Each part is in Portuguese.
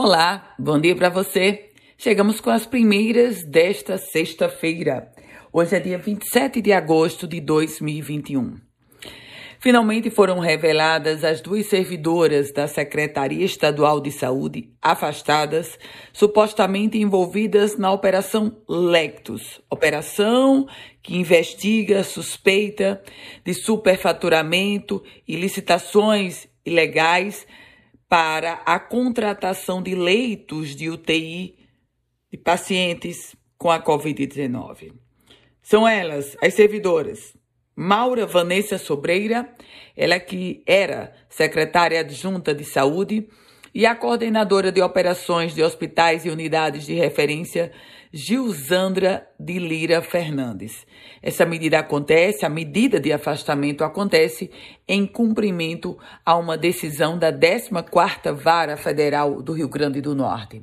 Olá, bom dia para você. Chegamos com as primeiras desta sexta-feira. Hoje é dia 27 de agosto de 2021. Finalmente foram reveladas as duas servidoras da Secretaria Estadual de Saúde afastadas, supostamente envolvidas na Operação Lectus, operação que investiga suspeita de superfaturamento e licitações ilegais para a contratação de leitos de UTI de pacientes com a Covid-19. São elas, as servidoras, Maura Vanessa Sobreira, ela que era secretária adjunta de saúde, e a coordenadora de operações de hospitais e unidades de referência, Gilzandra de Lira Fernandes. Essa medida acontece, a medida de afastamento acontece em cumprimento a uma decisão da 14ª Vara Federal do Rio Grande do Norte.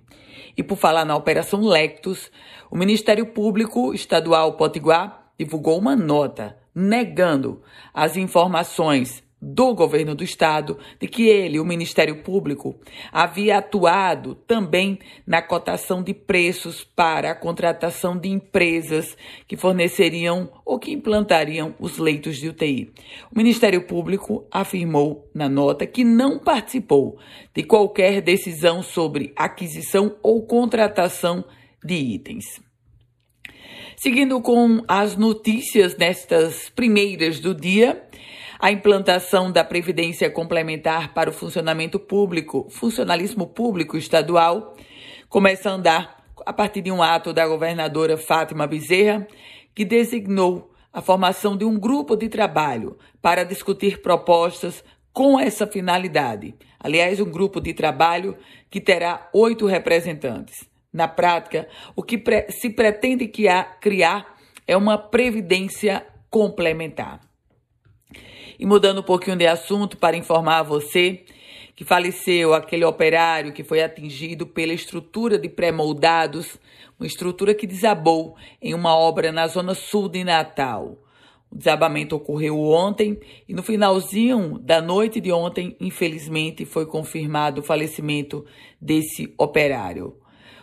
E por falar na Operação Lectus, o Ministério Público Estadual Potiguar divulgou uma nota negando as informações do governo do estado de que ele, o Ministério Público, havia atuado também na cotação de preços para a contratação de empresas que forneceriam ou que implantariam os leitos de UTI. O Ministério Público afirmou na nota que não participou de qualquer decisão sobre aquisição ou contratação de itens. Seguindo com as notícias nestas primeiras do dia, a implantação da Previdência Complementar para o funcionamento público, funcionalismo público estadual, começa a andar a partir de um ato da governadora Fátima Bezerra, que designou a formação de um grupo de trabalho para discutir propostas com essa finalidade. Aliás, um grupo de trabalho que terá oito representantes. Na prática, o que se pretende criar é uma previdência complementar. E mudando um pouquinho de assunto para informar a você que faleceu aquele operário que foi atingido pela estrutura de pré-moldados, uma estrutura que desabou em uma obra na zona sul de Natal. O desabamento ocorreu ontem e no finalzinho da noite de ontem, infelizmente, foi confirmado o falecimento desse operário.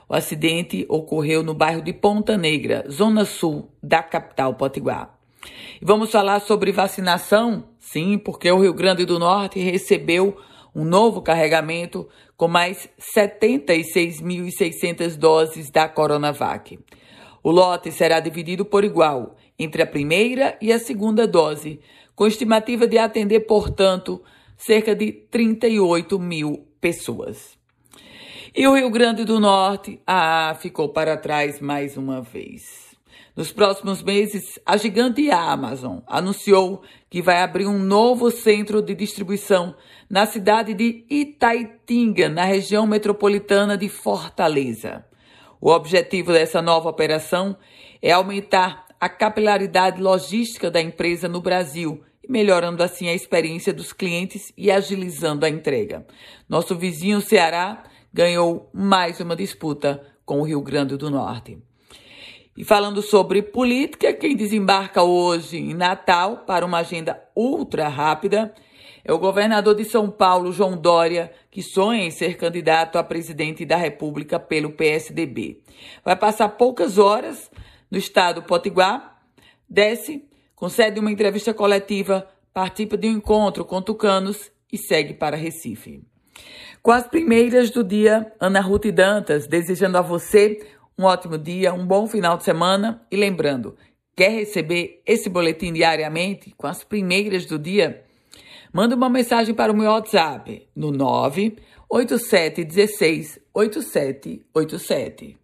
O acidente ocorreu no bairro de Ponta Negra, zona sul da capital potiguar. E vamos falar sobre vacinação? Sim, porque o Rio Grande do Norte recebeu um novo carregamento com mais 76.600 doses da Coronavac. O lote será dividido por igual entre a primeira e a segunda dose, com estimativa de atender, portanto, cerca de 38 mil pessoas. E o Rio Grande do Norte, ah, ficou para trás mais uma vez. Nos próximos meses, a gigante Amazon anunciou que vai abrir um novo centro de distribuição na cidade de Itaitinga, na região metropolitana de Fortaleza. O objetivo dessa nova operação é aumentar a capilaridade logística da empresa no Brasil melhorando assim a experiência dos clientes e agilizando a entrega. Nosso vizinho Ceará ganhou mais uma disputa com o Rio Grande do Norte. E falando sobre política, quem desembarca hoje em Natal para uma agenda ultra rápida é o governador de São Paulo, João Dória, que sonha em ser candidato a presidente da República pelo PSDB. Vai passar poucas horas no estado Potiguar, desce, concede uma entrevista coletiva, participa de um encontro com tucanos e segue para Recife. Com as primeiras do dia, Ana Ruth Dantas, desejando a você um ótimo dia, um bom final de semana e lembrando, quer receber esse boletim diariamente com as primeiras do dia? Manda uma mensagem para o meu WhatsApp no 98716 8787.